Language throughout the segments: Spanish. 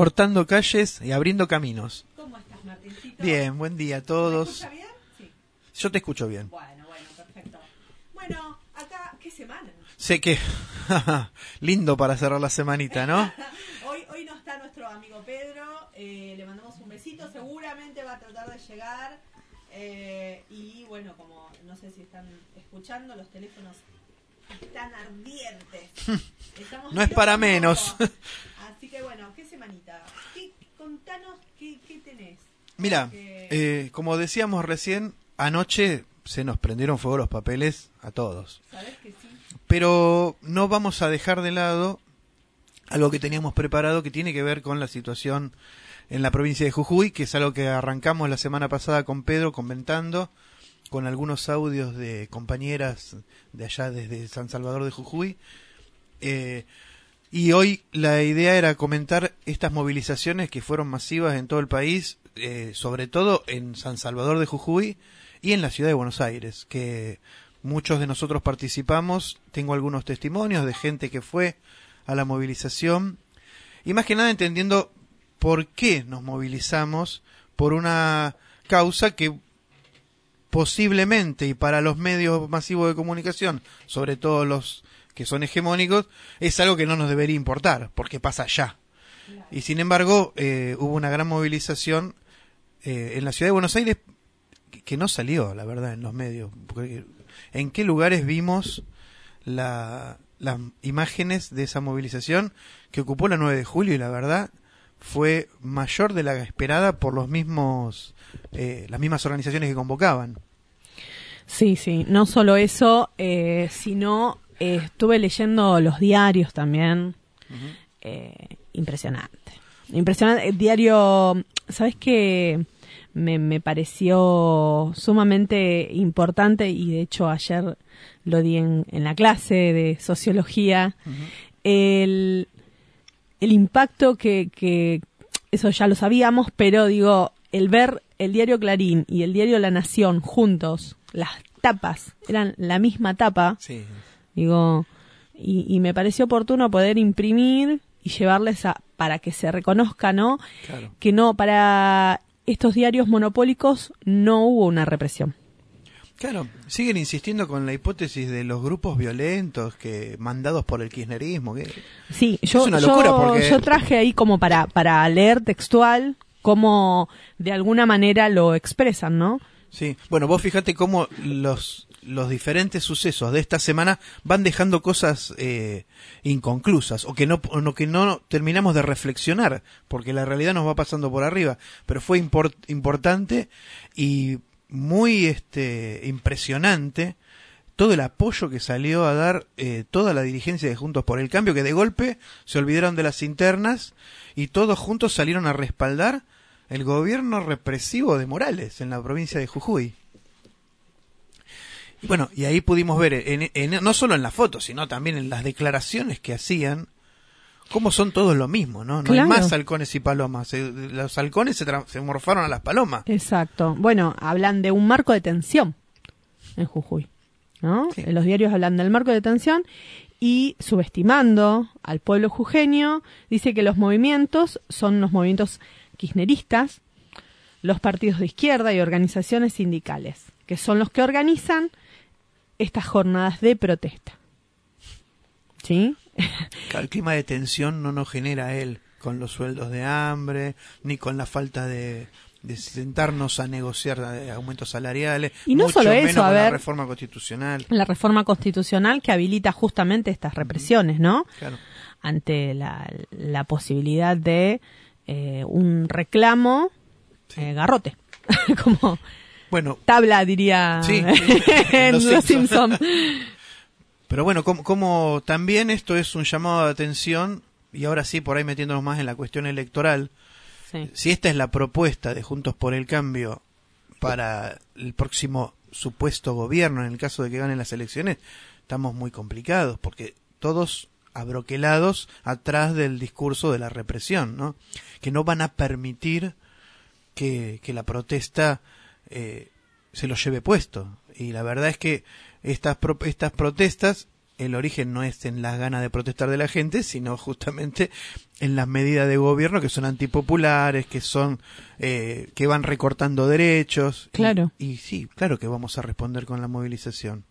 cortando calles y abriendo caminos. ¿Cómo estás, Martincito? Bien, buen día a ¿Me todos. escucha bien? Sí. Yo te escucho bien. Bueno, bueno, perfecto. Bueno, acá, ¿qué semana? Sé que lindo para cerrar la semanita, ¿no? Hoy, hoy no está nuestro amigo Pedro, eh, le mandamos un besito, seguramente va a tratar de llegar. eh, y bueno, como no sé si están escuchando, los teléfonos están ardientes. Estamos No es para menos. Así que bueno, ¿qué semanita? ¿Qué, contanos qué, qué tenés. Mira, Porque- eh, como decíamos recién, anoche se nos prendieron fuego los papeles a todos. ¿Sabés que sí? Pero no vamos a dejar de lado algo que teníamos preparado que tiene que ver con la situación en la provincia de Jujuy, que es algo que arrancamos la semana pasada con Pedro comentando, con algunos audios de compañeras de allá desde San Salvador de Jujuy. Eh, y hoy la idea era comentar estas movilizaciones que fueron masivas en todo el país, eh, sobre todo en San Salvador de Jujuy y en la ciudad de Buenos Aires, que muchos de nosotros participamos. Tengo algunos testimonios de gente que fue a la movilización y más que nada entendiendo por qué nos movilizamos por una causa que posiblemente y para los medios masivos de comunicación, sobre todo los que son hegemónicos, es algo que no nos debería importar, porque pasa allá. Y sin embargo, eh, hubo una gran movilización eh, en la ciudad de Buenos Aires que, no salió, la verdad, en los medios. ¿En qué lugares vimos la- las imágenes de esa movilización que ocupó la 9 de julio y la verdad fue mayor de la esperada por los mismos eh, las mismas organizaciones que convocaban. Sí, sí, no solo eso, eh, sino eh, estuve leyendo los diarios también. Eh, impresionante. Impresionante. El diario, ¿sabes qué? Me, me pareció sumamente importante y de hecho ayer lo di en, en la clase de sociología. el, el impacto que, que, eso ya lo sabíamos, pero digo, el ver el diario Clarín y el diario La Nación juntos, las tapas, eran la misma tapa, Sí. Digo, y, y me pareció oportuno poder imprimir y llevarles a, para que se reconozca, ¿no? Claro. Que no, para estos diarios monopólicos no hubo una represión. Claro, siguen insistiendo con la hipótesis de los grupos violentos que mandados por el kirchnerismo. que- Sí, yo, una yo- locura porque- yo traje ahí como para, para leer textual cómo de alguna manera lo expresan, ¿no? Sí, bueno, vos fíjate cómo los, los diferentes sucesos de esta semana van dejando cosas eh, inconclusas o que no, que no terminamos de reflexionar, porque la realidad nos va pasando por arriba. Pero fue import- importante y muy este, impresionante todo el apoyo que salió a dar eh, toda la dirigencia de Juntos por el Cambio, que de golpe se olvidaron de las internas y todos juntos salieron a respaldar el gobierno represivo de Morales en la provincia de Jujuy. Bueno, y ahí pudimos ver, en, en- no solo en las fotos, sino también en las declaraciones que hacían, cómo son todos lo mismo, ¿no? No hay más halcones y palomas. Los halcones se, se morfaron a las palomas. Exacto. Bueno, hablan de un marco de tensión en Jujuy, ¿no? Sí. Los diarios hablan del marco de tensión y subestimando al pueblo jujeño, dice que los movimientos son los movimientos kirchneristas, los partidos de izquierda y organizaciones sindicales, que son los que organizan estas jornadas de protesta. ¿Sí? El clima de tensión no nos genera él con los sueldos de hambre, ni con la falta de, de sentarnos a negociar eh, aumentos salariales, Y no mucho solo eso, menos a con la ver- reforma constitucional. La reforma constitucional que habilita justamente estas represiones, ¿no? Claro. ante la, la posibilidad de eh, un reclamo Sí. eh, garrote, como Bueno, tabla diría Sí, en Los Los Simpson. Simpson. Pero bueno, como, como también esto es un llamado de atención, y ahora sí, por ahí metiéndonos más en la cuestión electoral, Sí. si esta es la propuesta de Juntos por el Cambio para el próximo supuesto gobierno, en el caso de que ganen las elecciones, estamos muy complicados, porque todos abroquelados atrás del discurso de la represión, ¿no? Que no van a permitir que, que la protesta eh, se lo lleve puesto. Y la verdad es que estas, pro- estas protestas, el origen no es en las ganas de protestar de la gente, sino justamente en las medidas de gobierno que son antipopulares, que son eh, que van recortando derechos. Y- Claro. Y, sí, claro que vamos a responder con la movilización.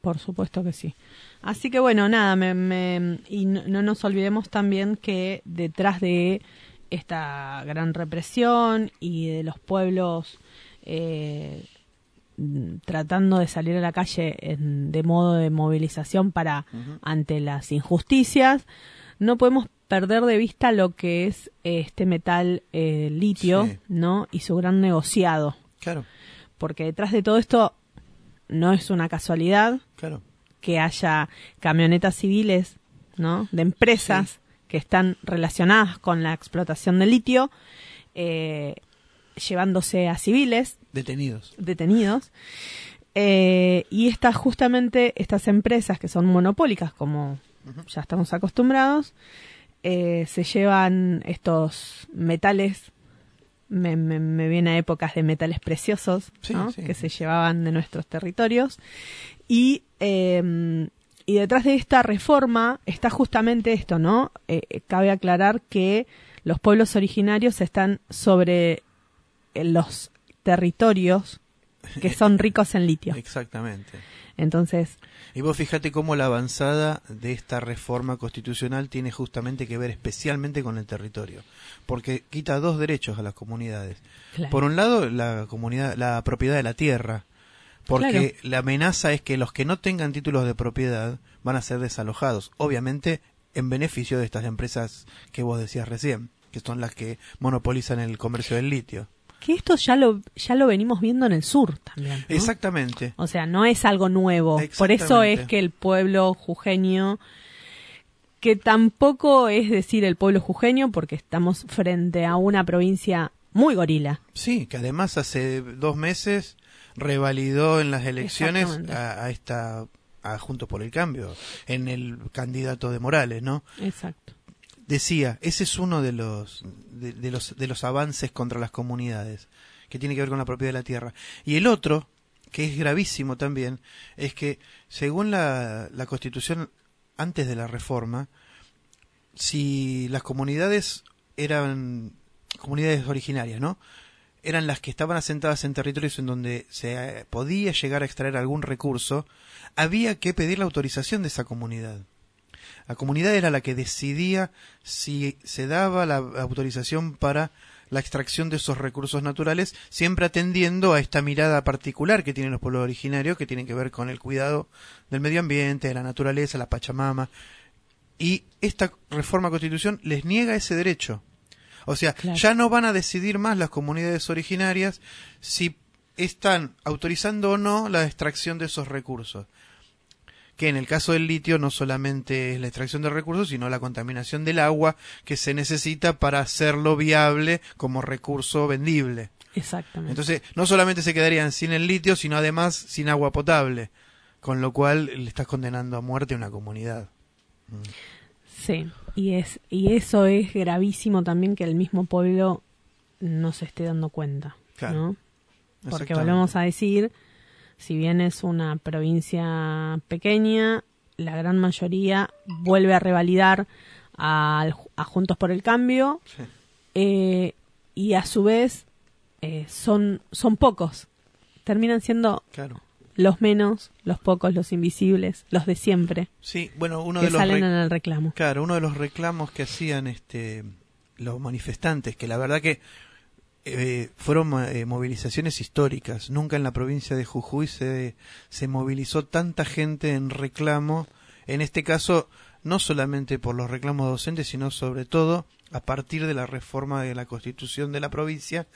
Por supuesto que sí. Así que bueno, nada, me, me- y no, no nos olvidemos también que detrás de esta gran represión y de los pueblos eh, tratando de salir a la calle en- de modo de movilización para ante las injusticias, no podemos perder de vista lo que es eh, este metal eh, litio, Sí. ¿no? Y su gran negociado, Claro, porque detrás de todo esto no es una casualidad claro. que haya camionetas civiles, ¿no? De empresas que están relacionadas con la explotación de litio, eh, llevándose a civiles Detenidos. detenidos. Eh, y estas, justamente, estas empresas que son monopólicas, como ya estamos acostumbrados, eh, se llevan estos metales. Me, me, me viene a épocas de metales preciosos Sí, ¿no? sí. que se llevaban de nuestros territorios. Y, eh, y detrás de esta reforma está justamente esto, ¿no? Eh, cabe aclarar que los pueblos originarios están sobre los territorios que son ricos en litio. Exactamente. Entonces, Y vos fíjate cómo la avanzada de esta reforma constitucional tiene justamente que ver especialmente con el territorio, porque quita dos derechos a las comunidades. claro, Por un lado, la comunidad, la propiedad de la tierra, porque la amenaza es que los que no tengan títulos de propiedad van a ser desalojados, obviamente en beneficio de estas empresas que vos decías recién, que son las que monopolizan el comercio del litio. Que esto ya lo, ya lo venimos viendo en el sur también. ¿no? Exactamente. O sea, no es algo nuevo. Por eso es que el pueblo jujeño, que tampoco es decir el pueblo jujeño, porque estamos frente a una provincia muy gorila. Sí, que además hace dos meses revalidó en las elecciones a, a esta a Juntos por el Cambio en el candidato de Morales, ¿no? Exacto. Decía, ese es uno de los de, los de los avances contra las comunidades que tiene que ver con la propiedad de la tierra. Y el otro, que es gravísimo también, es que según la, la Constitución antes de la reforma, si las comunidades eran comunidades originarias, ¿no? Eran las que estaban asentadas en territorios en donde se eh, podía llegar a extraer algún recurso, había que pedir la autorización de esa comunidad. La comunidad era la que decidía si se daba la autorización para la extracción de esos recursos naturales, siempre atendiendo a esta mirada particular que tienen los pueblos originarios, que tienen que ver con el cuidado del medio ambiente, de la naturaleza, la Pachamama. Y esta reforma constitución les niega ese derecho. O sea, Claro. ya no van a decidir más las comunidades originarias si están autorizando o no la extracción de esos recursos. Que en el caso del litio no solamente es la extracción de recursos, sino la contaminación del agua que se necesita para hacerlo viable como recurso vendible. Exactamente. Entonces, no solamente se quedarían sin el litio, sino además sin agua potable, con lo cual le estás condenando a muerte a una comunidad. Sí, y es y eso es gravísimo también que el mismo pueblo no se esté dando cuenta, Claro. ¿no? Porque volvemos a decir, si bien es una provincia pequeña, la gran mayoría vuelve a revalidar al- a Juntos por el Cambio Sí. eh, y a su vez eh, son son pocos, terminan siendo Claro. los menos, los pocos, los invisibles, los de siempre Sí, bueno, uno que de los salen en el reclamo. Claro, uno de los reclamos que hacían este los manifestantes, que la verdad que eh, fueron eh, movilizaciones históricas. Nunca en la provincia de Jujuy se, se movilizó tanta gente en reclamo, en este caso no solamente por los reclamos docentes, sino sobre todo a partir de la reforma de la constitución de la provincia,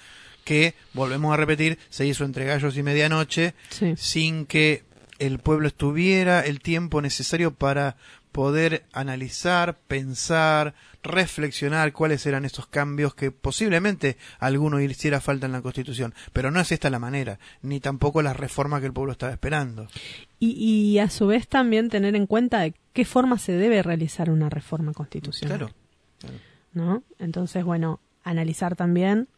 que, volvemos a repetir, se hizo entre gallos y medianoche, Sí. sin que el pueblo estuviera el tiempo necesario para poder analizar, pensar, reflexionar cuáles eran esos cambios que posiblemente alguno hiciera falta en la Constitución. Pero no es esta la manera, ni tampoco la reforma que el pueblo estaba esperando. Y, y a su vez también tener en cuenta de qué forma se debe realizar una reforma constitucional. Claro. claro. ¿no? Entonces, bueno, analizar también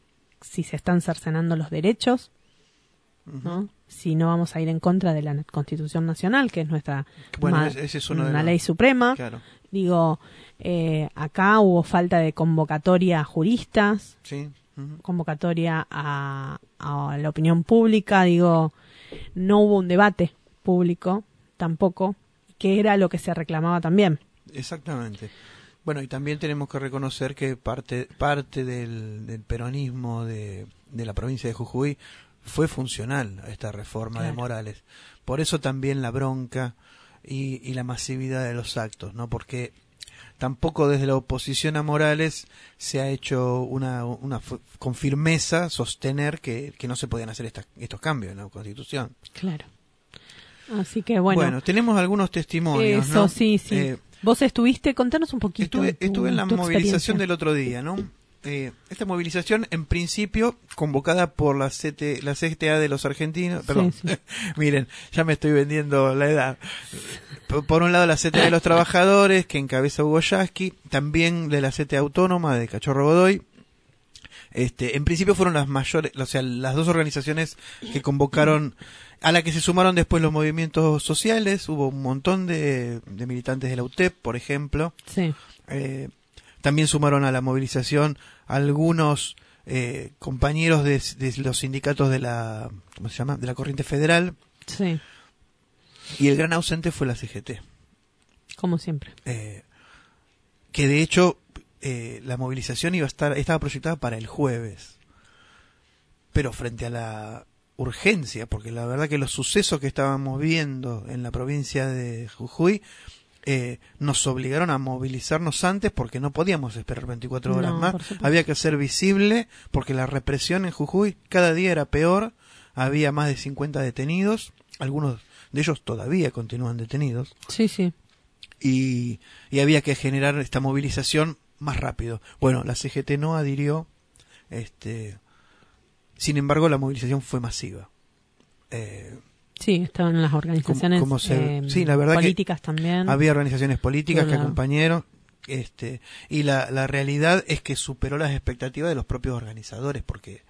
si se están cercenando los derechos, ¿no? Si no vamos a ir en contra de la Constitución Nacional, que es nuestra Bueno, ese- es uno de una los- ley suprema, Claro. Digo, eh, acá hubo falta de convocatoria a juristas, Sí. convocatoria a, a la opinión pública, digo, no hubo un debate público tampoco, que era lo que se reclamaba también. Exactamente. Bueno, y también tenemos que reconocer que parte, parte del, del peronismo de, de la provincia de Jujuy fue funcional a esta reforma de. Morales. Por eso también la bronca y, y la masividad de los actos, ¿no? Porque tampoco desde la oposición a Morales se ha hecho una, una con firmeza sostener que, que no se podían hacer estas- estos cambios en la Constitución. Claro. Así que bueno, tenemos algunos testimonios, eso ¿no? sí, sí. Eh, Vos estuviste, contanos un poquito. Estuve, tu- estuve en la movilización del otro día, ¿no? Eh, esta movilización, en principio, convocada por la, CT, la CTA de los argentinos. Perdón, sí. miren, ya me estoy vendiendo la edad. Por, por un lado, la CTA de los trabajadores, que encabeza Hugo Yasky, también de la CTA autónoma de Cachorro Godoy. Este, en principio fueron las mayores, o sea, las dos organizaciones que convocaron, a la que se sumaron después los movimientos sociales. Hubo un montón de, de militantes de la UTEP, por ejemplo. Sí, Eh, también sumaron a la movilización algunos eh, compañeros de, de los sindicatos de la, ¿cómo se llama? De la corriente federal. sí, Y el gran ausente fue la CGT. como siempre. Eh, que de hecho eh, la movilización iba a estar, estaba proyectada para el jueves. Pero frente a la urgencia, porque la verdad que los sucesos que estábamos viendo en la provincia de Jujuy eh, nos obligaron a movilizarnos antes porque no podíamos esperar 24 horas No, más. Había que ser visible porque la represión en Jujuy cada día era peor. Había más de 50 detenidos. Algunos de ellos todavía continúan detenidos Sí, sí. y, y había que generar esta movilización más rápido. Bueno, la CGT no adhirió, este, sin embargo la movilización fue masiva. Eh, Sí, estaban las organizaciones se- eh, sí, la verdad que políticas también. había organizaciones políticas que acompañaron, este, y la, la realidad es que superó las expectativas de los propios organizadores, porque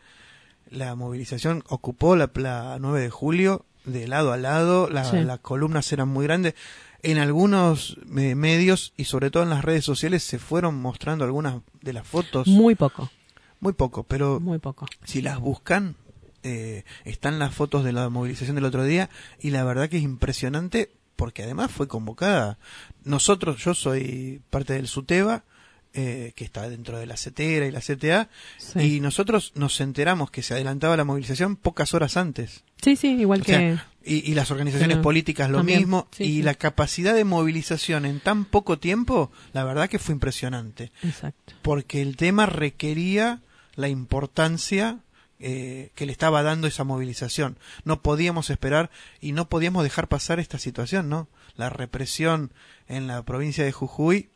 la movilización ocupó la, la 9 de julio de lado a lado, la- Sí. las columnas eran muy grandes. En algunos eh, medios y sobre todo en las redes sociales se fueron mostrando algunas de las fotos, Muy poco, muy poco, pero muy poco. si las buscan, eh, están las fotos de la movilización del otro día y la verdad que es impresionante porque además fue convocada. Nosotros, yo soy parte del SUTEBA, eh, que está dentro de la CETERA y la CTA, Sí. y nosotros nos enteramos que se adelantaba la movilización pocas horas antes. Sí, sí, igual O que... sea, y, y las organizaciones políticas lo también, mismo, sí, y sí. la capacidad de movilización en tan poco tiempo, la verdad que fue impresionante Exacto. porque el tema requería la importancia eh, que le estaba dando esa movilización. No podíamos esperar y no podíamos dejar pasar esta situación, ¿no? La represión en la provincia de Jujuy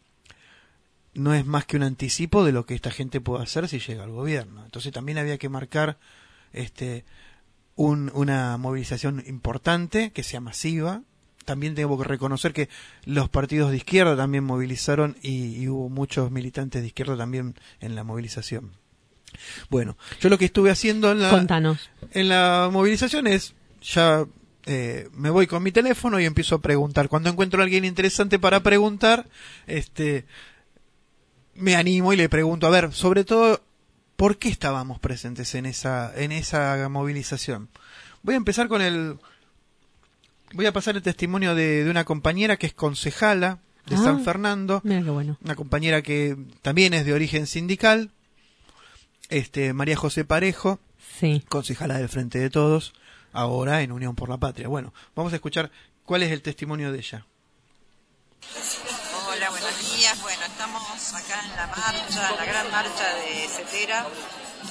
no es más que un anticipo de lo que esta gente puede hacer si llega al gobierno. Entonces también había que marcar este un- una movilización importante, que sea masiva. También tengo que reconocer que los partidos de izquierda también movilizaron y, y hubo muchos militantes de izquierda también en la movilización. Bueno, yo lo que estuve haciendo en la, Contanos. en la movilización es ya eh, me voy con mi teléfono y empiezo a preguntar. Cuando encuentro a alguien interesante para preguntar, este me animo y le pregunto, a ver, sobre todo, ¿por qué estábamos presentes en esa, en esa movilización? Voy a empezar con el, voy a pasar el testimonio de, de una compañera que es concejala de Ah. San Fernando, Mira qué bueno. una compañera que también es de origen sindical, este, María José Parejo, Sí. concejala del Frente de Todos, ahora en Unión por la Patria. Bueno, vamos a escuchar cuál es el testimonio de ella. Hola, buenos días. Bueno, estamos acá en la marcha, en la gran marcha de Cetera,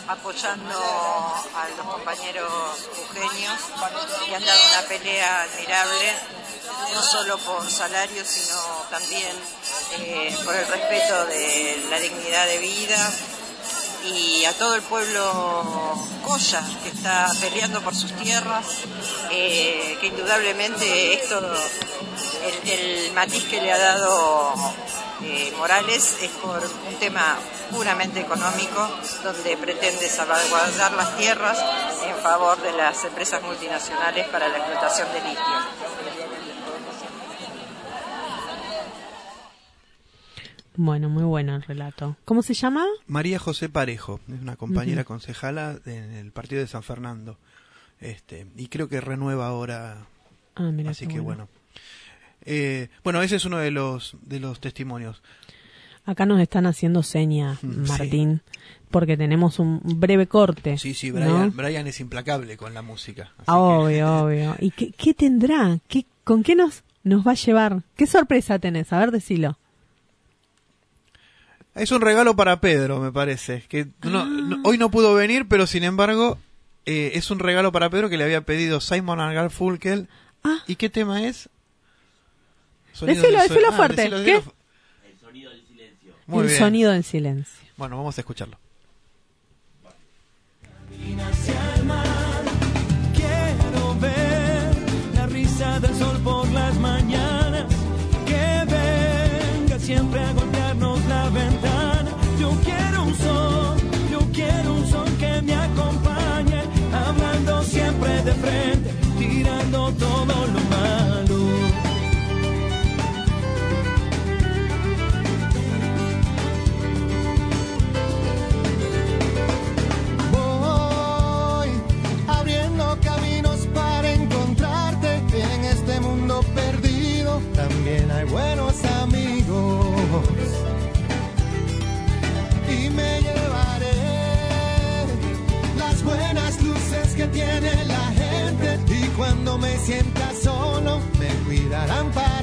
apoyando a los compañeros jujeños que han dado una pelea admirable, no solo por salario, sino también eh, por el respeto de la dignidad de vida y a todo el pueblo Coya que está peleando por sus tierras, eh, que indudablemente esto, el, matiz que le ha dado eh, Morales es por un tema puramente económico, donde pretende salvaguardar las tierras en favor de las empresas multinacionales para la explotación de litio. Bueno, muy bueno el relato. ¿Cómo se llama? María José Parejo, es una compañera concejala en el partido de San Fernando. Este, y creo que renueva ahora. Ah, mira así que bueno. Eh, bueno, ese es uno de los de los testimonios. Acá nos están haciendo señas, Mm, sí. Martín, porque tenemos un breve corte. Sí, sí, ¿no? Brian, Brian es implacable con la música. que- Obvio, obvio. ¿Y qué, qué tendrá? ¿Qué, ¿Con qué nos, nos va a llevar? ¿Qué sorpresa tenés? A ver, decilo. Es un regalo para Pedro, me parece. Que no- no- hoy no pudo venir, pero sin embargo eh, es un regalo para Pedro que le había pedido Simon Garfunkel. Ah. ¿Y qué tema es? Decilo, del decilo sueño. fuerte. decilo, ¿Qué? decilo. Muy el bien. sonido del silencio. Bueno, vamos a escucharlo. Quiero ver la risa del sol por las mañanas. Que venga siempre a me sienta solo, me cuidarán para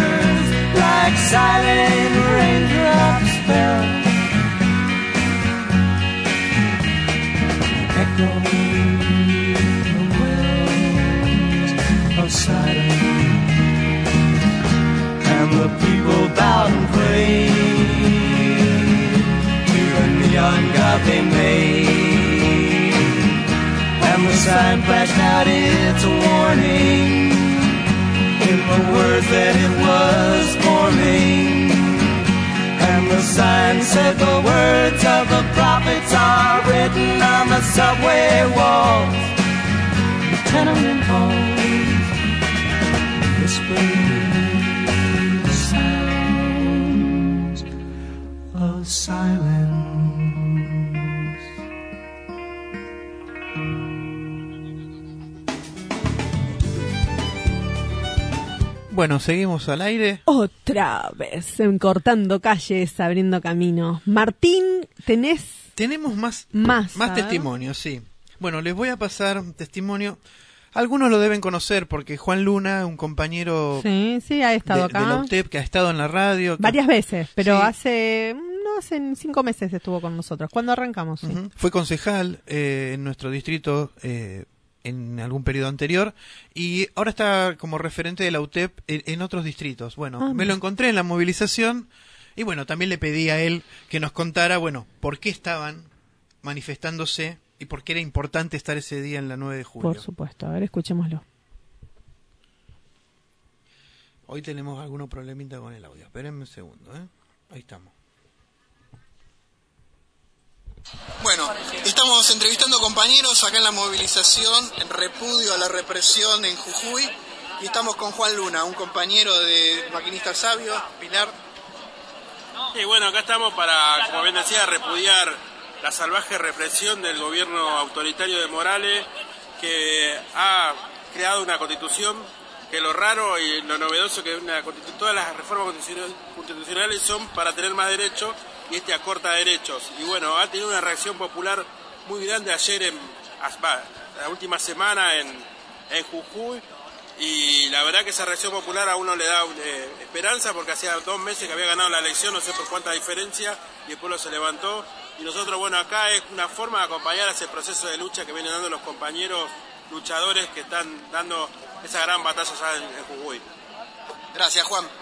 like silent raindrops fell. Echoing the winds of silence, and the people bowed and prayed to the neon god they made, and the sign flashed out its warning. Said the words of the prophets are written on the subway walls, the tenement halls, whispering Bueno, seguimos al aire. Otra vez, en cortando calles, abriendo caminos. Martín, tenés Tenemos más, Más, más testimonios, sí. Bueno, les voy a pasar un testimonio. Algunos lo deben conocer porque Juan Luna, un compañero Sí, sí, ha estado de, de la acá UTEP que ha estado en la radio. que- varias veces, pero Sí. hace, no hace cinco meses estuvo con nosotros. ¿Cuándo arrancamos? Fue concejal eh, en nuestro distrito eh, en algún periodo anterior y ahora está como referente de la UTEP en, en otros distritos. Bueno, Ah, me lo encontré en la movilización y bueno, también le pedí a él que nos contara, bueno, por qué estaban manifestándose y por qué era importante estar ese día en la 9 de julio. Por supuesto, a ver, escuchémoslo. Hoy tenemos algunos problemitas con el audio. Espérenme un segundo, ¿eh? Ahí estamos. Bueno, estamos entrevistando compañeros acá en la movilización en repudio a la represión en Jujuy y estamos con Juan Luna, un compañero de Maquinista Sabio, Pilar. Y bueno, acá estamos para, como bien decía, repudiar la salvaje represión del gobierno autoritario de Morales, que ha creado una constitución que lo raro y lo novedoso que una todas las reformas constitucional- constitucionales son para tener más derechos y este acorta derechos. Y bueno, ha tenido una reacción popular muy grande ayer, en, la última semana en, en Jujuy, y la verdad que esa reacción popular a uno le da eh, esperanza porque hacía dos meses que había ganado la elección, no sé por cuánta diferencia, y el pueblo se levantó. Y nosotros, bueno, acá es una forma de acompañar ese proceso de lucha que vienen dando los compañeros luchadores que están dando esa gran batalla allá en Jujuy. Gracias, Juan.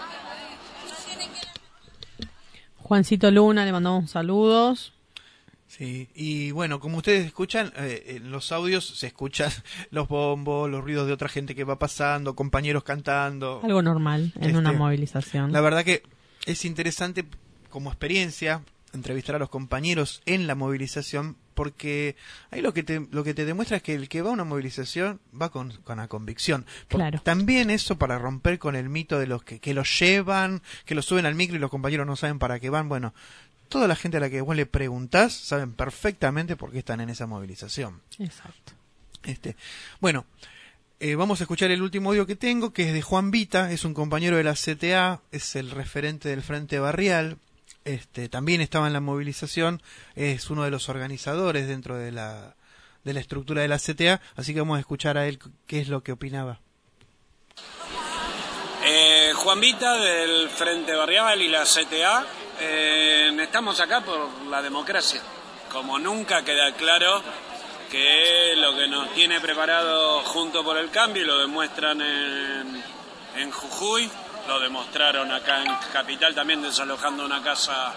Juancito Luna, le mandamos saludos. Sí, y bueno, como ustedes escuchan, eh, en los audios se escuchan los bombos, los ruidos de otra gente que va pasando, compañeros cantando. Algo normal en Este, una movilización. La verdad que es interesante como experiencia entrevistar a los compañeros en la movilización porque ahí lo que te, lo que te demuestra es que el que va a una movilización va con, con la convicción. Claro. También eso para romper con el mito de los que, que los llevan, que los suben al micro y los compañeros no saben para qué van. Bueno, toda la gente a la que vos le preguntás saben perfectamente por qué están en esa movilización. Exacto. Este, bueno, eh, vamos a escuchar el último audio que tengo, que es de Juan Vita, es un compañero de la CTA, es el referente del Frente Barrial, este, también estaba en la movilización, es uno de los organizadores dentro de la, de la estructura de la CTA, así que vamos a escuchar a él qué es lo que opinaba. Eh, Juan Vita del Frente Barrial y la CTA. eh, estamos acá por la democracia. Como nunca queda claro que lo que nos tiene preparado junto por el cambio y lo demuestran en, en Jujuy, lo demostraron acá en Capital también desalojando una casa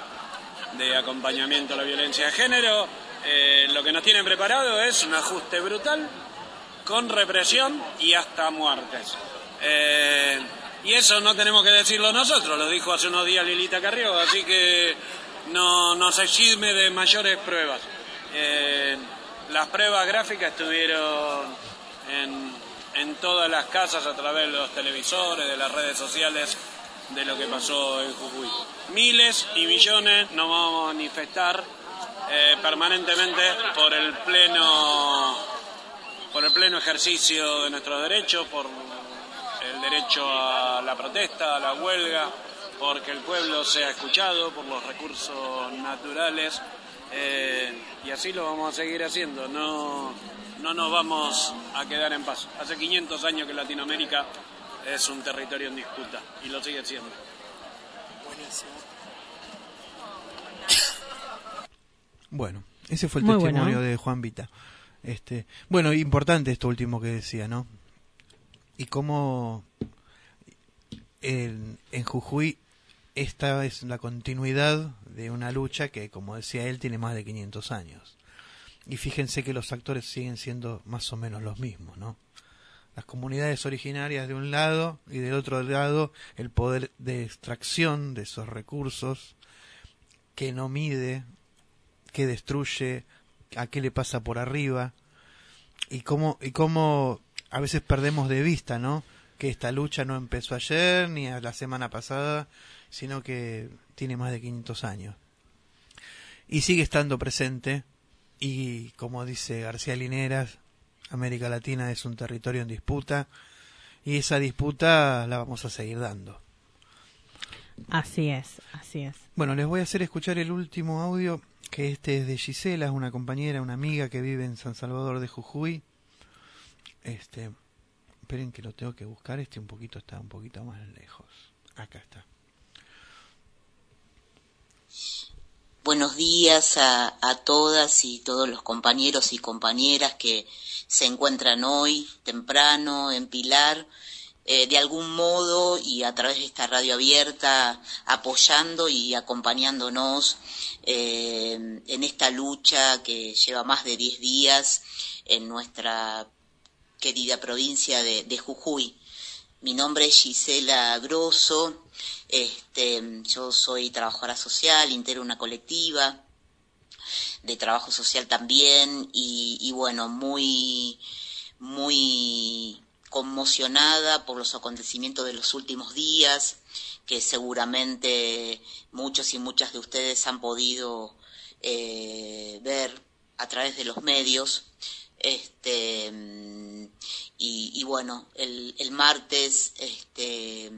de acompañamiento a la violencia de género. Eh, lo que nos tienen preparado es un ajuste brutal con represión y hasta muertes. Eh, y eso no tenemos que decirlo nosotros, lo dijo hace unos días Lilita Carrió, así que no nos exime de mayores pruebas. Eh, las pruebas gráficas estuvieron en, en todas las casas a través de los televisores, de las redes sociales, de lo que pasó en Jujuy. Miles y millones nos vamos a manifestar eh, permanentemente por el pleno por el pleno ejercicio de nuestros derechos, por el derecho a la protesta, a la huelga, porque el pueblo sea escuchado, por los recursos naturales, eh, y así lo vamos a seguir haciendo, no, no nos vamos a quedar en paz. Hace 500 años que Latinoamérica es un territorio en disputa, y lo sigue siendo. Bueno, ese fue el Muy testimonio bueno. de Juan Vita. Este, bueno, importante esto último que decía, ¿no? Y cómo en, en Jujuy esta es la continuidad de una lucha que, como decía él, tiene más de 500 años. Y fíjense que los actores siguen siendo más o menos los mismos, ¿no? Las comunidades originarias de un lado y del otro lado el poder de extracción de esos recursos que no mide, que destruye, a qué le pasa por arriba y cómo, y cómo a veces perdemos de vista, ¿no? Que esta lucha no empezó ayer ni a la semana pasada, sino que tiene más de 500 años. Y sigue estando presente y como dice García Lineras, América Latina es un territorio en disputa y esa disputa la vamos a seguir dando. Así es, así es. Bueno, les voy a hacer escuchar el último audio, que este es de Gisela, es una compañera, una amiga que vive en San Salvador de Jujuy. Este, esperen que lo tengo que buscar, este un poquito está un poquito más lejos. Acá está. Buenos días a, todas y todos los compañeros y compañeras que se encuentran hoy temprano en Pilar, eh, de algún modo y a través de esta radio abierta apoyando y acompañándonos eh, en esta lucha que lleva más de 10 días en nuestra querida provincia de Jujuy. Mi nombre es Gisela Grosso, este, yo soy trabajadora social, integro una colectiva de trabajo social también y, bueno, muy, muy conmocionada por los acontecimientos de los últimos días, que seguramente muchos y muchas de ustedes han podido eh, ver a través de los medios. Este, y, bueno, el, el martes este,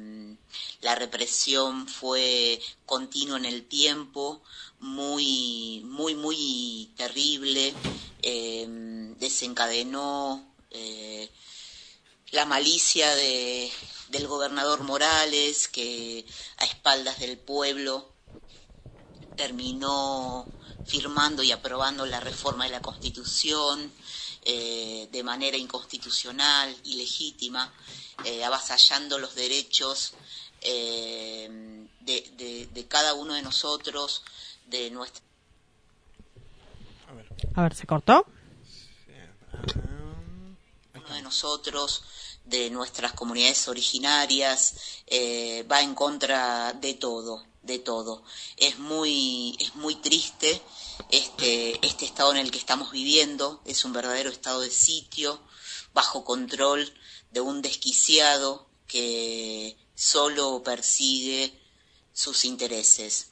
la represión fue continua en el tiempo, muy, muy, muy terrible, eh, desencadenó eh, la malicia de, del gobernador Morales, que a espaldas del pueblo terminó firmando y aprobando la reforma de la Constitución eh, de manera inconstitucional, ilegítima, eh, avasallando los derechos eh, de, de, de, cada uno de nosotros, de nuestra... A ver, A ver ¿se cortó? Uno de nosotros, de nuestras comunidades originarias, eh, va en contra de todo, de todo. Es muy, es muy triste este, este estado en el que estamos viviendo, es un verdadero estado de sitio, bajo control de un desquiciado que solo persigue sus intereses.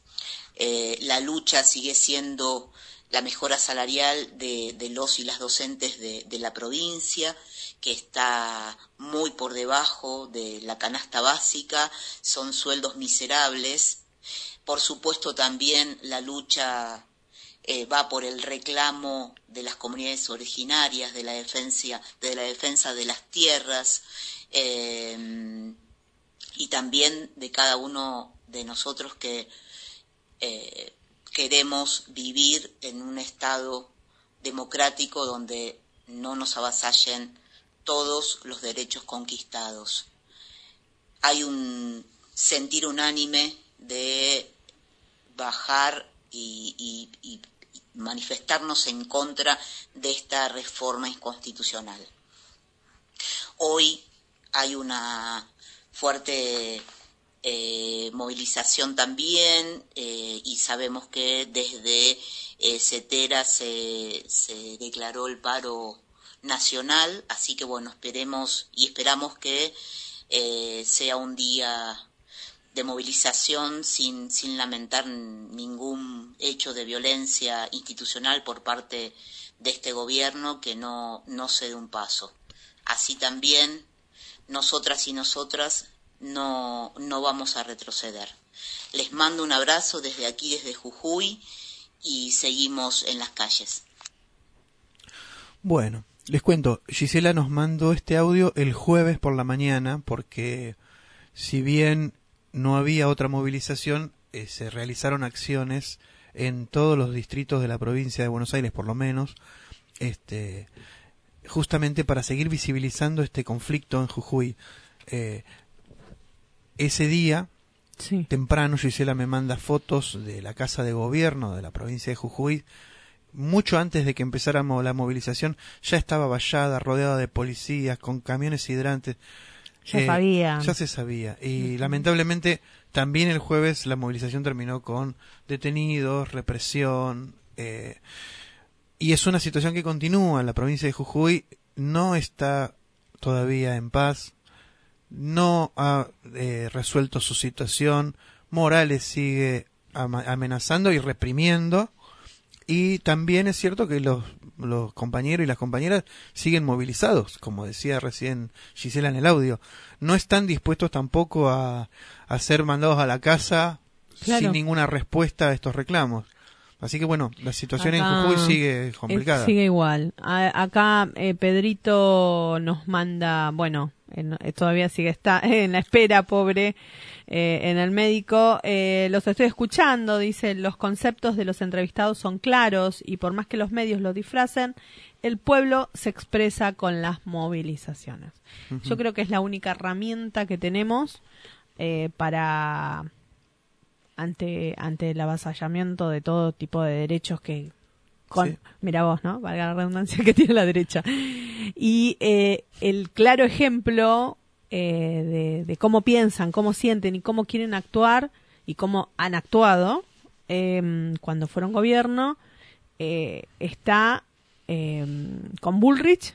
Eh, la lucha sigue siendo la mejora salarial de, los y las docentes de, la provincia, que está muy por debajo de la canasta básica, son sueldos miserables. Por supuesto también la lucha eh, va por el reclamo de las comunidades originarias, de la defensa de, la defensa de las tierras eh, y también de cada uno de nosotros que eh, queremos vivir en un estado democrático donde no nos avasallen todos los derechos conquistados. Hay un sentir unánime de bajar y, manifestarnos en contra de esta reforma inconstitucional. Hoy hay una fuerte eh, movilización también eh, y sabemos que desde eh, CETERA se, se, declaró el paro nacional, así que bueno, esperemos y esperamos que eh, sea un día de movilización sin, sin lamentar ningún hecho de violencia institucional por parte de este gobierno que no, no se dé un paso. Así también nosotras y nosotras no, no vamos a retroceder. Les mando un abrazo desde aquí, desde Jujuy, y seguimos en las calles. Bueno, les cuento, Gisela nos mandó este audio el jueves por la mañana porque si bien no había otra movilización, eh, se realizaron acciones en todos los distritos de la provincia de Buenos Aires, por lo menos, este, justamente para seguir visibilizando este conflicto en Jujuy. Eh, ese día Sí. temprano Gisela me manda fotos de la casa de gobierno de la provincia de Jujuy. Mucho antes de que empezáramos la movilización, ya estaba vallada, rodeada de policías, con camiones hidrantes. Ya Eh, sabía. Ya se sabía. Y lamentablemente también el jueves la movilización terminó con detenidos, represión. eh, y es una situación que continúa. La provincia de Jujuy no está todavía en paz. No ha eh, resuelto su situación. Morales sigue amenazando y reprimiendo. Y también es cierto que los, los compañeros y las compañeras siguen movilizados, como decía recién Gisela en el audio. No están dispuestos tampoco a, a ser mandados a la casa Claro. sin ninguna respuesta a estos reclamos. Así que bueno, la situación en Jujuy sigue complicada. sigue igual. A- acá eh, Pedrito nos manda, bueno, en- eh, todavía sigue está en la espera, pobre, eh, en el médico. Eh, los estoy escuchando, dice, los conceptos de los entrevistados son claros y por más que los medios lo disfracen, el pueblo se expresa con las movilizaciones. Yo creo que es la única herramienta que tenemos eh, para ante ante el avasallamiento de todo tipo de derechos que con Sí. mira vos no valga la redundancia que tiene la derecha y eh, el claro ejemplo eh, de, de cómo piensan cómo sienten y cómo quieren actuar y cómo han actuado eh, cuando fueron gobierno eh, está eh, con Bullrich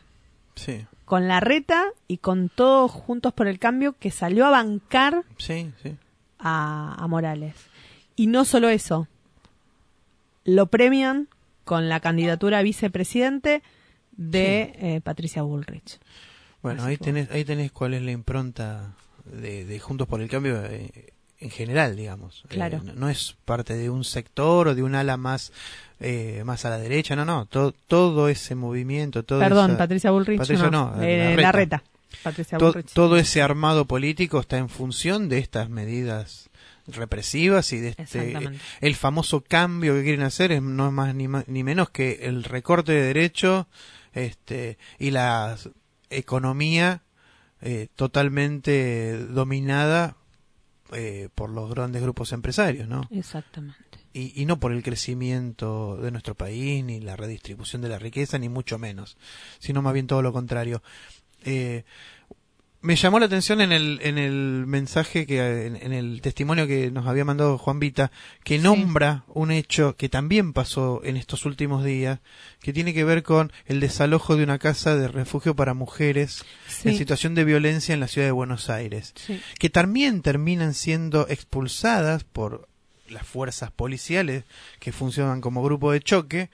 Sí, con Larreta y con todos juntos por el cambio que salió a bancar sí, sí. a, a Morales. Y no solo eso, lo premian con la candidatura a vicepresidente de eh, Patricia Bullrich. Bueno, Así ahí tenés, ahí tenés cuál es la impronta de, de Juntos por el Cambio eh, en general, digamos. Claro. Eh, no, no es parte de un sector o de un ala más eh, más a la derecha, no, no. Todo, todo ese movimiento, todo Perdón, esa- Patricia Bullrich. Patricia no, no, eh, Larreta. Larreta. Patricia to- Bullrich. todo ese armado político está en función de estas medidas represivas y de este el famoso cambio que quieren hacer es no es más ni, ma- ni menos que el recorte de derechos este y la economía eh, totalmente dominada eh, por los grandes grupos empresarios, ¿no? Exactamente. y, y no por el crecimiento de nuestro país, ni la redistribución de la riqueza, ni mucho menos, sino más bien todo lo contrario. Eh, me llamó la atención en el, en el mensaje que, en, en el testimonio que nos había mandado Juan Vita, que nombra un hecho que también pasó en estos últimos días, que tiene que ver con el desalojo de una casa de refugio para mujeres Sí. en situación de violencia en la ciudad de Buenos Aires Sí. que también terminan siendo expulsadas por las fuerzas policiales que funcionan como grupo de choque.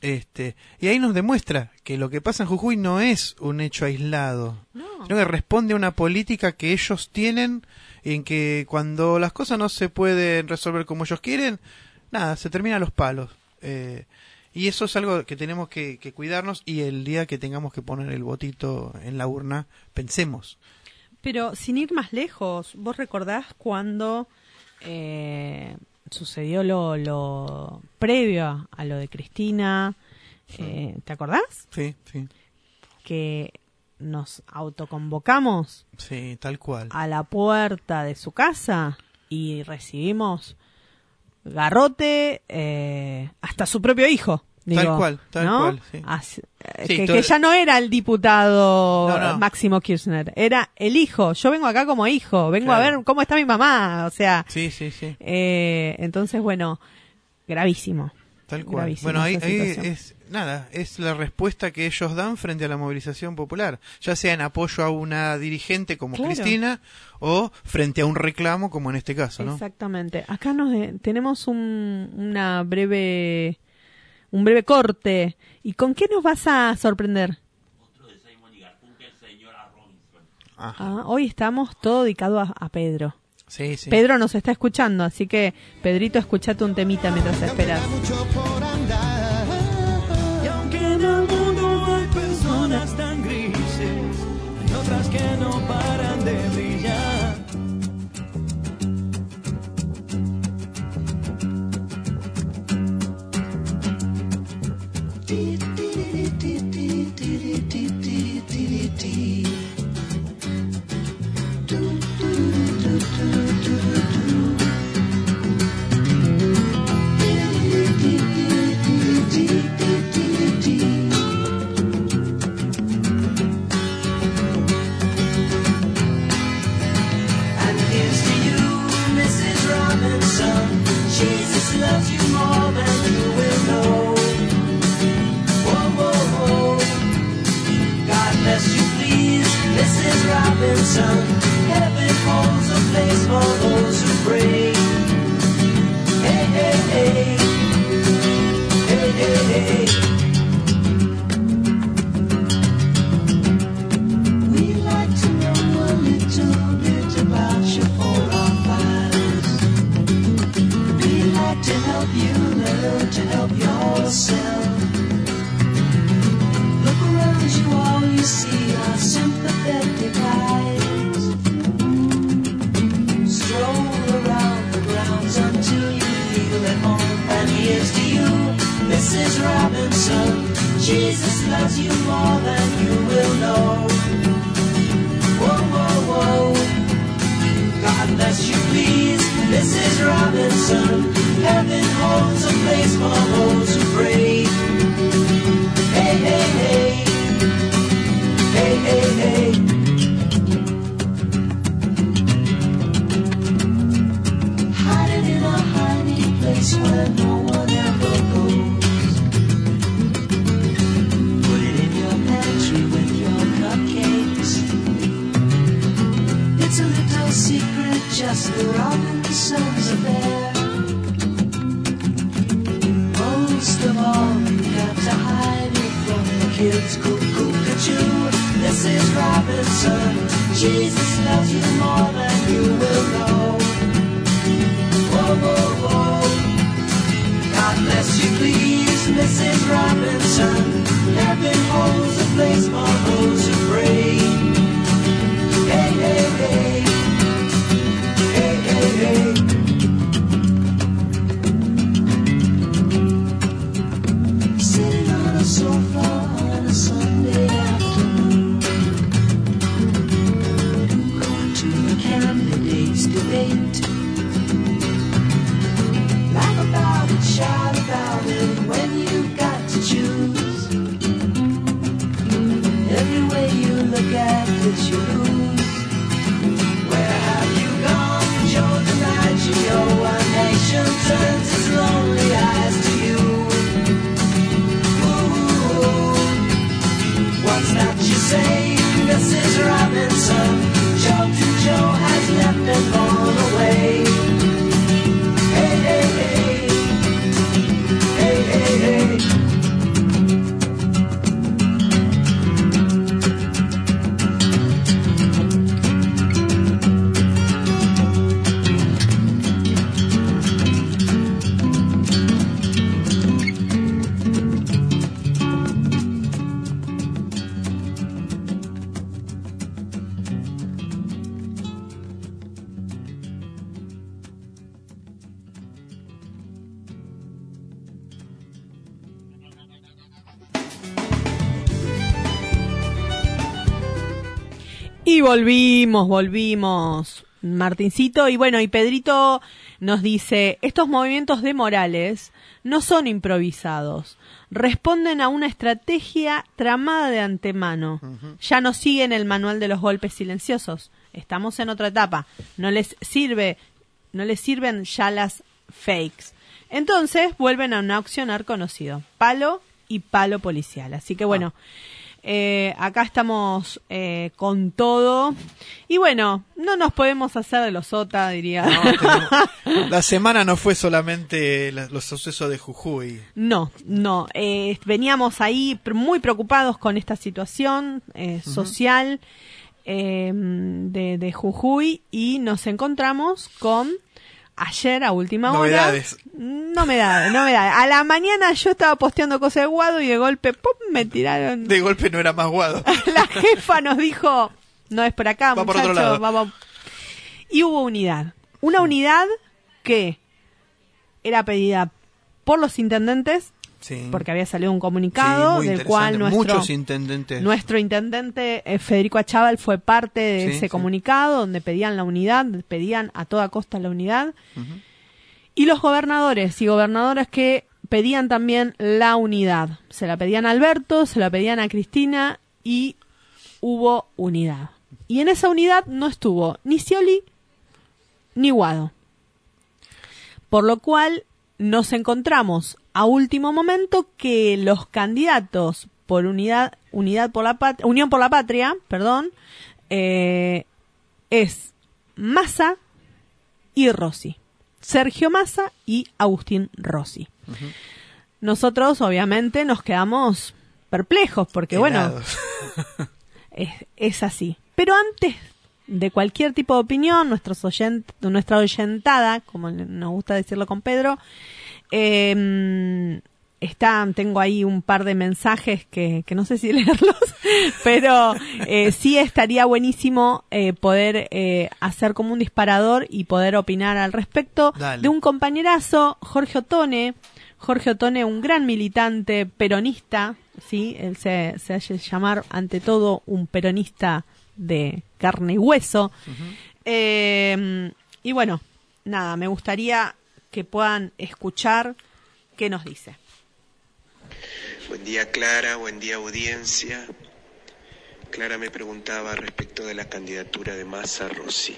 Este, y ahí nos demuestra que lo que pasa en Jujuy no es un hecho aislado, sino que responde a una política que ellos tienen en que cuando las cosas no se pueden resolver como ellos quieren, nada, se terminan los palos. Eh, y eso es algo que tenemos que, que cuidarnos y el día que tengamos que poner el votito en la urna, pensemos. Pero sin ir más lejos, ¿vos recordás cuando eh, sucedió lo, lo previo a, lo de Cristina? Eh, ¿Te acordás? Sí, sí. Que nos autoconvocamos Sí, tal cual. a la puerta de su casa y recibimos garrote eh, hasta su propio hijo. Tal cual, tal ¿no? cual, sí. Así- eh, Sí, que, ya no era el diputado No, no. Máximo Kirchner, era el hijo. Yo vengo acá como hijo, vengo a ver cómo está mi mamá. O sea, Sí, sí, sí. eh, entonces, bueno, gravísimo. Tal cual. Bueno, ahí, es nada, es la respuesta que ellos dan frente a la movilización popular, ya sea en apoyo a una dirigente como Claro. Cristina o frente a un reclamo como en este caso, ¿no? Exactamente. Acá nos de- tenemos un, una breve, un breve corte. ¿Y con qué nos vas a sorprender? Ajá. Ah, hoy estamos todo dedicado a, a Pedro. Sí, sí. Pedro nos está escuchando, así que Pedrito, escuchate un temita mientras esperas. as you please. Mrs. Robinson, heaven holds a place for those who pray. happens. Volvimos, volvimos, Martincito. Y bueno, y Pedrito nos dice, estos movimientos de Morales no son improvisados, responden a una estrategia tramada de antemano. Ya no siguen el manual de los golpes silenciosos. Estamos en otra etapa. No les sirve, no les sirven ya las fakes. Entonces vuelven a un accionar conocido, palo y palo policial. Así que bueno, eh, acá estamos eh, con todo. Y bueno, no nos podemos hacer de los sota, diría. No, tenemos- la semana no fue solamente la- los sucesos de Jujuy. No, no. eh, veníamos ahí muy preocupados con esta situación eh, social de, de Jujuy y nos encontramos con ayer a última Novedades. hora. Novedades, novedades. A la mañana yo estaba posteando cosas de Guado y de golpe ¡pum! me tiraron. De golpe no era más guado. La jefa nos dijo, no es por acá, Va por otro lado. vamos. Y hubo unidad. Una unidad que era pedida por los intendentes, Sí. porque había salido un comunicado del cual nuestro, Muchos intendentes. nuestro intendente eh, Federico Achával fue parte de Sí, ese comunicado donde pedían la unidad, pedían a toda costa la unidad. Y los gobernadores y gobernadoras que pedían también la unidad. Se la pedían a Alberto, se la pedían a Cristina y hubo unidad. Y en esa unidad no estuvo ni Scioli ni Guado. Por lo cual nos encontramos a último momento que los candidatos por unidad, unidad por la Pat- Unión por la Patria, perdón, eh, es Massa y Rossi. Sergio Massa y Agustín Rossi. Nosotros, obviamente, nos quedamos perplejos porque, bueno, es, es así. Pero antes de cualquier tipo de opinión, nuestros oyent, nuestra oyentada, como nos gusta decirlo con Pedro, eh, está, tengo ahí un par de mensajes que, que no sé si leerlos, pero eh, sí estaría buenísimo eh, poder eh, hacer como un disparador y poder opinar al respecto Dale. de un compañerazo, Jorge Otone. Jorge Otone, un gran militante peronista, sí, él se, se hace llamar ante todo un peronista de carne y hueso. Eh, y bueno, nada, me gustaría que puedan escuchar qué nos dice. Buen día Clara, buen día audiencia. Clara me preguntaba respecto de la candidatura de Massa Rossi.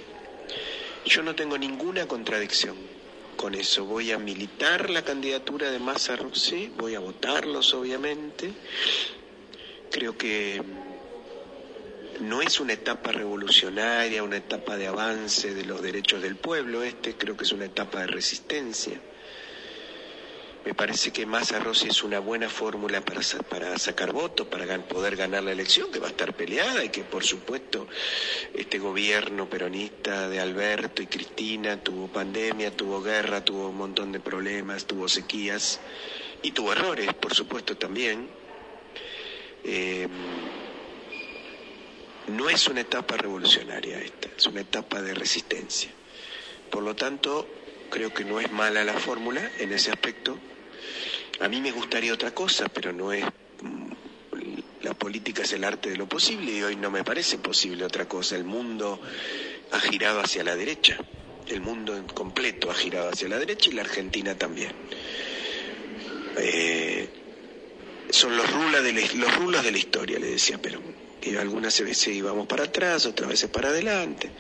Yo no tengo ninguna contradicción con eso. Voy a militar la candidatura de Massa Rossi, voy a votarlos obviamente. Creo que no es una etapa revolucionaria, una etapa de avance de los derechos del pueblo, este creo que es una etapa de resistencia. Me parece que Massa Rossi es una buena fórmula para, para sacar votos, para poder ganar la elección, que va a estar peleada y que por supuesto este gobierno peronista de Alberto y Cristina tuvo pandemia, tuvo guerra, tuvo un montón de problemas, tuvo sequías y tuvo errores, por supuesto también. Eh, no es una etapa revolucionaria esta, es una etapa de resistencia. Por lo tanto, creo que no es mala la fórmula en ese aspecto. A mí me gustaría otra cosa, pero no es... mm, La política es el arte de lo posible y hoy no me parece posible otra cosa. El mundo ha girado hacia la derecha. El mundo en completo ha girado hacia la derecha y la Argentina también. Eh, son los los rulos de la historia, le decía Perón. Que algunas veces íbamos para atrás, otras veces para adelante.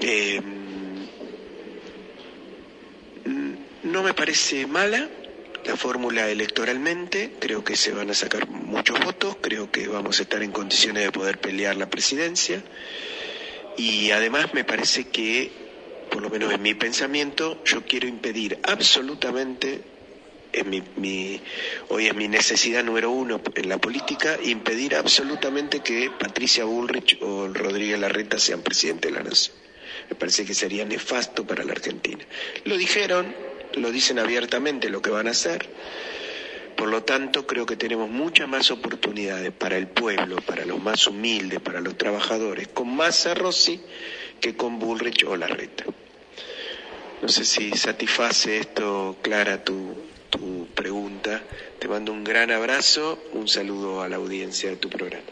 Eh, no me parece mala la fórmula electoralmente, creo que se van a sacar muchos votos, creo que vamos a estar en condiciones de poder pelear la presidencia y además me parece que, por lo menos en mi pensamiento, yo quiero impedir absolutamente es mi, mi- hoy es mi necesidad número uno en la política, impedir absolutamente que Patricia Bullrich o Rodríguez Larreta sean presidente de la nación. Me parece que sería nefasto para la Argentina. Lo dijeron, lo dicen abiertamente lo que van a hacer. Por lo tanto, creo que tenemos muchas más oportunidades para el pueblo, para los más humildes, para los trabajadores, con Massa Rossi que con Bullrich o Larreta. No sé si satisface esto, Clara, tu, tu pregunta. Te mando un gran abrazo, un saludo a la audiencia de tu programa.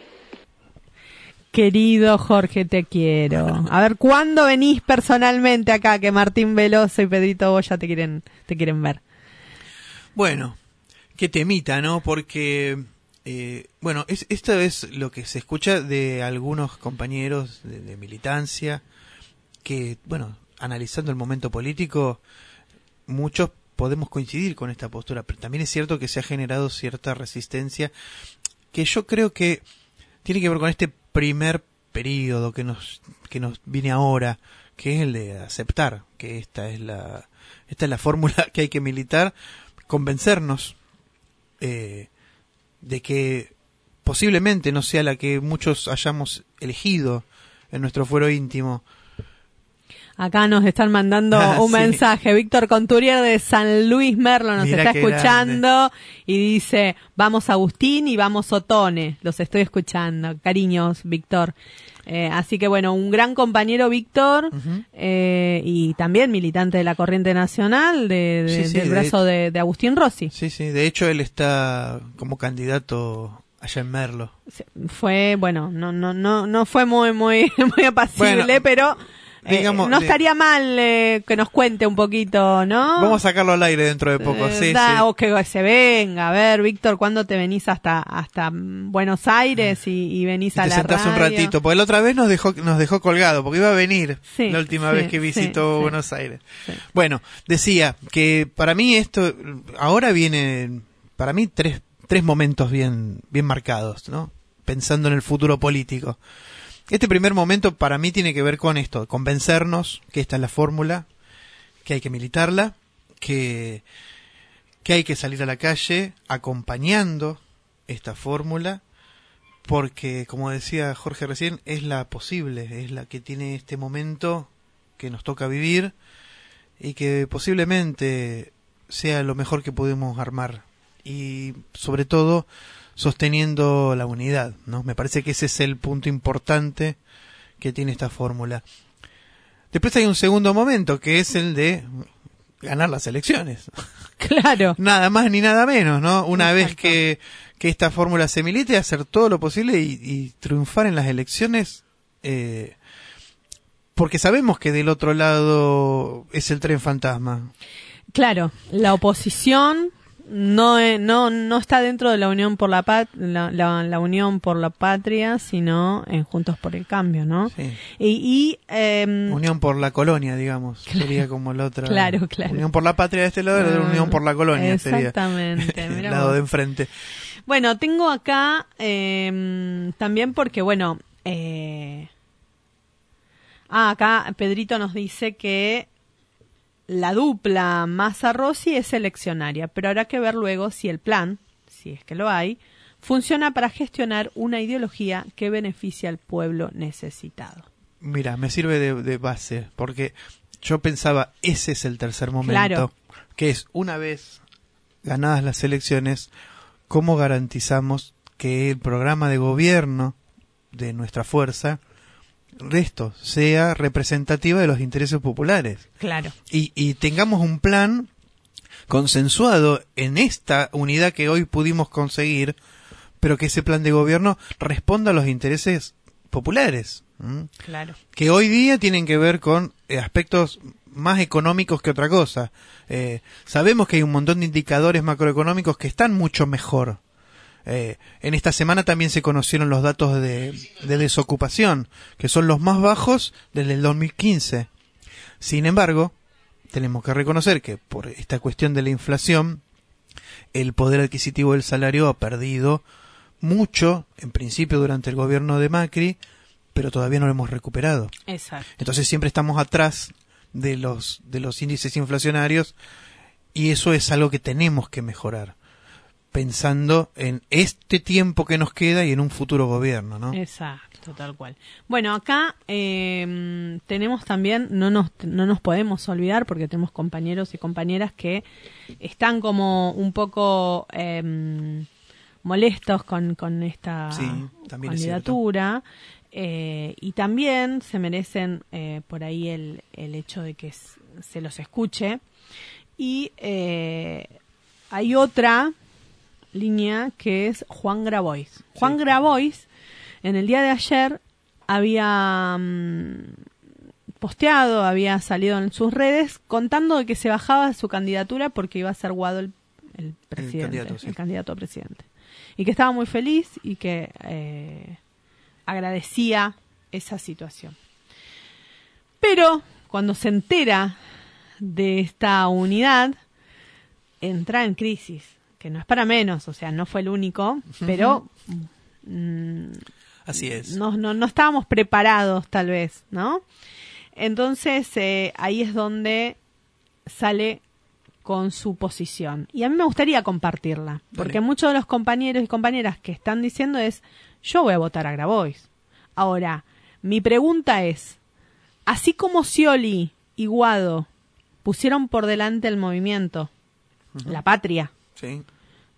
Querido Jorge, te quiero. A ver, ¿cuándo venís personalmente acá que Martín Veloso y Pedrito Boya te quieren, te quieren ver? Bueno, qué temita, ¿no? Porque, eh, bueno, es, esto es lo que se escucha de algunos compañeros de, de militancia que, bueno, analizando el momento político, muchos podemos coincidir con esta postura, pero también es cierto que se ha generado cierta resistencia que yo creo que tiene que ver con este primer periodo que nos que nos viene ahora, que es el de aceptar que esta es la esta es la fórmula que hay que militar, convencernos eh, de que posiblemente no sea la que muchos hayamos elegido en nuestro fuero íntimo. Acá nos están mandando Ah, un sí. mensaje. Víctor Conturier de San Luis Merlo nos está escuchando y dice, vamos Agustín y vamos Otone. Los estoy escuchando. Cariños, Víctor. Eh, así que bueno, un gran compañero Víctor eh, y también militante de la Corriente Nacional de, de- Sí, sí, del de- brazo de, de Agustín Rossi. Sí, sí, de hecho él está como candidato allá en Merlo. Fue, bueno, no, no, no, no fue muy, muy, muy apacible, Bueno, pero eh, no de- estaría mal eh, que nos cuente un poquito, ¿no? Vamos a sacarlo al aire dentro de poco, Eh, sí, da- sí. O que se venga. A ver, Víctor, ¿cuándo te venís hasta hasta Buenos Aires y, y venís Y a te la sentás un ratito, porque la otra vez nos dejó nos dejó colgado, porque iba a venir Sí, la última sí, vez que visitó. Buenos Aires. Bueno, decía que para mí esto ahora viene para mí tres tres momentos bien bien marcados, ¿no? Pensando en el futuro político. Este primer momento para mí tiene que ver con esto, convencernos que esta es la fórmula, que hay que militarla, que hay que salir a la calle acompañando esta fórmula porque como decía Jorge recién es la posible, es la que tiene este momento que nos toca vivir y que posiblemente sea lo mejor que podemos armar. Y sobre todo sosteniendo la unidad, ¿no? Me parece que ese es el punto importante que tiene esta fórmula. Después hay un segundo momento que es el de ganar las elecciones. Claro. Nada más ni nada menos, ¿no? Una vez que, que esta fórmula se milite, hacer todo lo posible y, y triunfar en las elecciones, eh, porque sabemos que del otro lado es el tren fantasma. Claro, la oposición no, e- no, no está dentro de la Unión por la, Pat- la, la- la Unión por la Patria, sino en Juntos por el Cambio, ¿no? Sí. Y, y, em, Unión por la colonia, digamos. Sería como la otra. Claro, claro. Unión por la patria de este lado, la Ah, Unión por la colonia sería. exactamente, mirá lado de enfrente. Bueno, tengo acá em, también porque, bueno, eh, ah, acá Pedrito nos dice que la dupla Massa Rossi es seleccionaria, pero habrá que ver luego si el plan, si es que lo hay, funciona para gestionar una ideología que beneficia al pueblo necesitado. Mira, me sirve de, de base, porque yo pensaba, ese es el tercer momento, Claro. que es una vez ganadas las elecciones, ¿cómo garantizamos que el programa de gobierno de nuestra fuerza, esto, sea representativa de los intereses populares? Claro. y, y tengamos un plan consensuado en esta unidad que hoy pudimos conseguir, pero que ese plan de gobierno responda a los intereses populares, ¿m? Claro. que hoy día tienen que ver con eh, aspectos más económicos que otra cosa. Eh, sabemos que hay un montón de indicadores macroeconómicos que están mucho mejor. Eh, en esta semana también se conocieron los datos de, de desocupación, que son los más bajos desde el 2015. Sin embargo, tenemos que reconocer que por esta cuestión de la inflación, el poder adquisitivo del salario ha perdido mucho, en principio durante el gobierno de Macri, pero todavía no lo hemos recuperado. Exacto. Entonces siempre estamos atrás de los, de los índices inflacionarios y eso es algo que tenemos que mejorar, pensando en este tiempo que nos queda y en un futuro gobierno, ¿no? Exacto, tal cual. Bueno, acá eh, tenemos también, no nos, no nos podemos olvidar, porque tenemos compañeros y compañeras que están como un poco eh, molestos con, con esta Sí, también es candidatura. eh, y también se merecen eh, por ahí el, el hecho de que se los escuche. Y eh, hay otra línea que es Juan Grabois. Juan Grabois, en el día de ayer, había mm, posteado, había salido en sus redes contando de que se bajaba de su candidatura porque iba a ser Guado el, el presidente, el candidato, a presidente. Y que estaba muy feliz y que eh, agradecía esa situación. Pero cuando se entera de esta unidad, entra en crisis, que no es para menos, o sea, no fue el único, pero mm, Así es. no, no, no estábamos preparados tal vez, ¿no? Entonces eh, ahí es donde sale con su posición. Y a mí me gustaría compartirla, porque muchos de los compañeros y compañeras que están diciendo es, yo voy a votar a Grabois. Ahora, mi pregunta es, así como Scioli y Guado pusieron por delante el movimiento, la patria, Sí.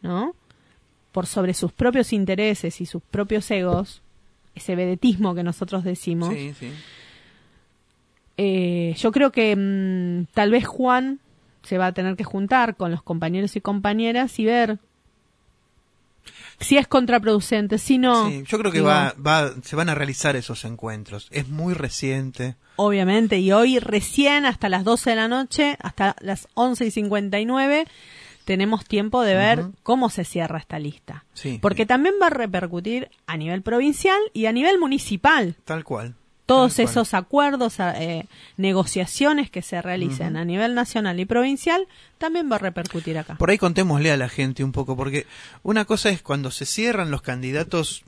¿No? Por sobre sus propios intereses y sus propios egos, ese vedetismo que nosotros decimos, Sí, sí. eh, yo creo que mm, tal vez Juan se va a tener que juntar con los compañeros y compañeras y ver si es contraproducente, si no. Sí, yo creo que va, va, se van a realizar esos encuentros. Es muy reciente. Obviamente, y hoy recién hasta las 12 de la noche, hasta las 11 y 59, tenemos tiempo de ver cómo se cierra esta lista. Sí, Porque también va a repercutir a nivel provincial y a nivel municipal. tal cual. Todos Tal cual. esos acuerdos, eh, negociaciones que se realicen a nivel nacional y provincial, también va a repercutir acá. Por ahí contémosle a la gente un poco, porque una cosa es cuando se cierran los candidatos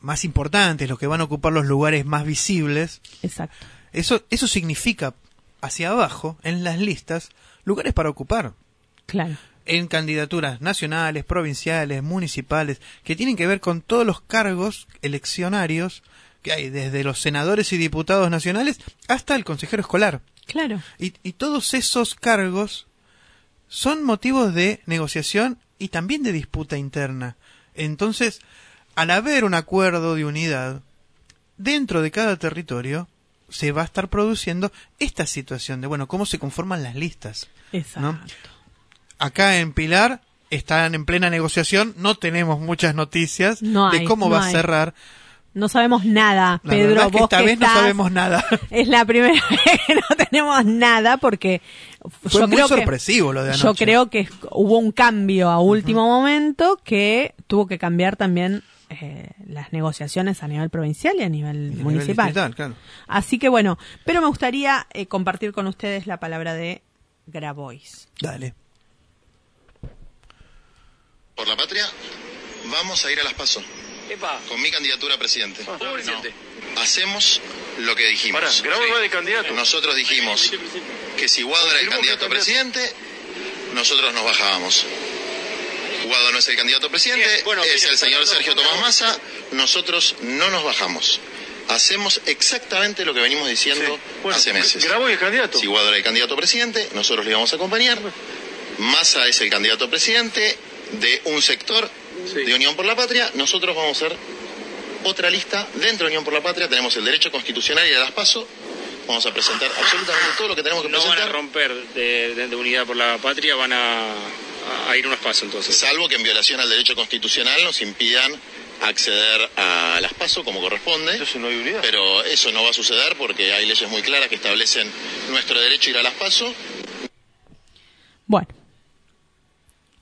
más importantes, los que van a ocupar los lugares más visibles, Exacto. eso, eso significa hacia abajo, en las listas, lugares para ocupar. Claro. En candidaturas nacionales, provinciales, municipales, que tienen que ver con todos los cargos eleccionarios que hay, desde los senadores y diputados nacionales hasta el consejero escolar. Claro. Y, y todos esos cargos son motivos de negociación y también de disputa interna. Entonces, al haber un acuerdo de unidad, dentro de cada territorio se va a estar produciendo esta situación de, bueno, cómo se conforman las listas. Exacto. Acá en Pilar están en plena negociación, no tenemos muchas noticias No de cómo no va a cerrar. No sabemos nada, La Pedro. verdad es que vos esta que vez no sabemos nada. Es la primera vez que no tenemos nada porque Fue yo muy creo que- sorpresivo lo de anoche. Yo creo que hubo un cambio a último momento que tuvo que cambiar también eh, las negociaciones a nivel provincial y a nivel municipal. claro. Así que bueno, pero me gustaría eh, compartir con ustedes la palabra de Grabois. Dale. Por la patria, vamos a ir a las PASO. Con mi candidatura a presidente. No. Hacemos lo que dijimos. Pará, Grabo va de candidato. Nosotros dijimos que si Guado era el candidato a presidente, nosotros nos bajábamos. Guado no es el candidato a presidente, Bien, bueno, es mira, el señor Sergio Tomás Massa, nosotros no nos bajamos. Hacemos exactamente lo que venimos diciendo Sí. Bueno, hace meses. Grabois es candidato. Si Guado era el candidato a presidente, nosotros le íbamos a acompañar. Massa es el candidato a presidente de un sector de Unión por la Patria. Nosotros vamos a ser otra lista dentro de Unión por la Patria. Tenemos el derecho constitucional y a las paso. Vamos a presentar absolutamente todo lo que tenemos que No van presentar. a romper de, de- de unidad por la patria, van a, a ir unos pasos entonces. Salvo que en violación al derecho constitucional nos impidan acceder a las pasos como corresponde. Pero eso no va a suceder porque hay leyes muy claras que establecen nuestro derecho a ir a las pasos. Bueno,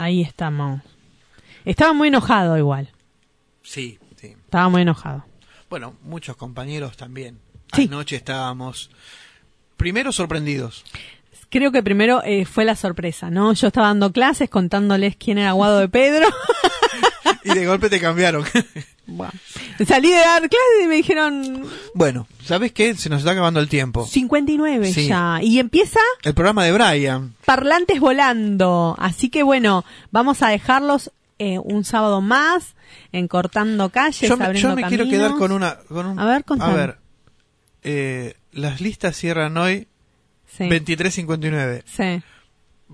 ahí estamos. Estaba muy enojado igual. Sí, sí. Estaba muy enojado. Bueno, muchos compañeros también. Sí. Anoche estábamos primero sorprendidos. Creo que primero eh, fue la sorpresa, ¿no? Yo estaba dando clases contándoles quién era Guado de Pedro. Y de golpe te cambiaron. Bueno, salí de dar clases y me dijeron bueno, ¿sabes qué? Se nos está acabando el tiempo. 59 Sí. ya. Y empieza El programa de Brian. Parlantes Volando. Así que bueno, vamos a dejarlos eh, un sábado más en Cortando Calles, Yo me, abriendo yo me quiero quedar con una... Con un- A ver, contame. A ver, eh, las listas cierran hoy Sí. 23.59. Sí.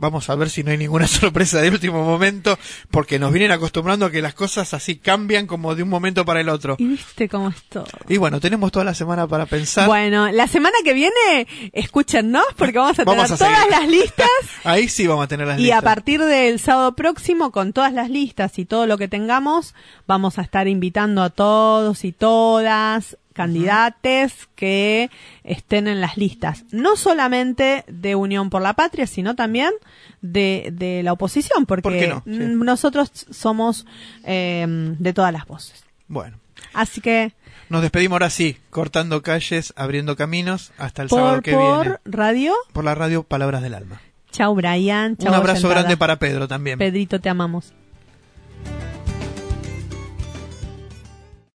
Vamos a ver si no hay ninguna sorpresa de último momento, porque nos vienen acostumbrando a que las cosas así cambian como de un momento para el otro. Y viste cómo es todo. Y bueno, tenemos toda la semana para pensar. Bueno, la semana que viene, escúchennos porque vamos a Vamos tener a todas las listas Ahí sí vamos a tener las y listas. a partir del sábado próximo, con todas las listas y todo lo que tengamos, vamos a estar invitando a todos y todas candidates que estén en las listas, no solamente de Unión por la Patria, sino también de, de la oposición, porque ¿Por qué no? Sí. nosotros somos eh, de todas las voces. Bueno, Así que nos despedimos ahora sí, cortando calles, abriendo caminos, hasta el por, sábado que por viene. radio, Por la radio Palabras del Alma. chau Brian, chau Un abrazo grande para Pedro también. Pedrito, te amamos.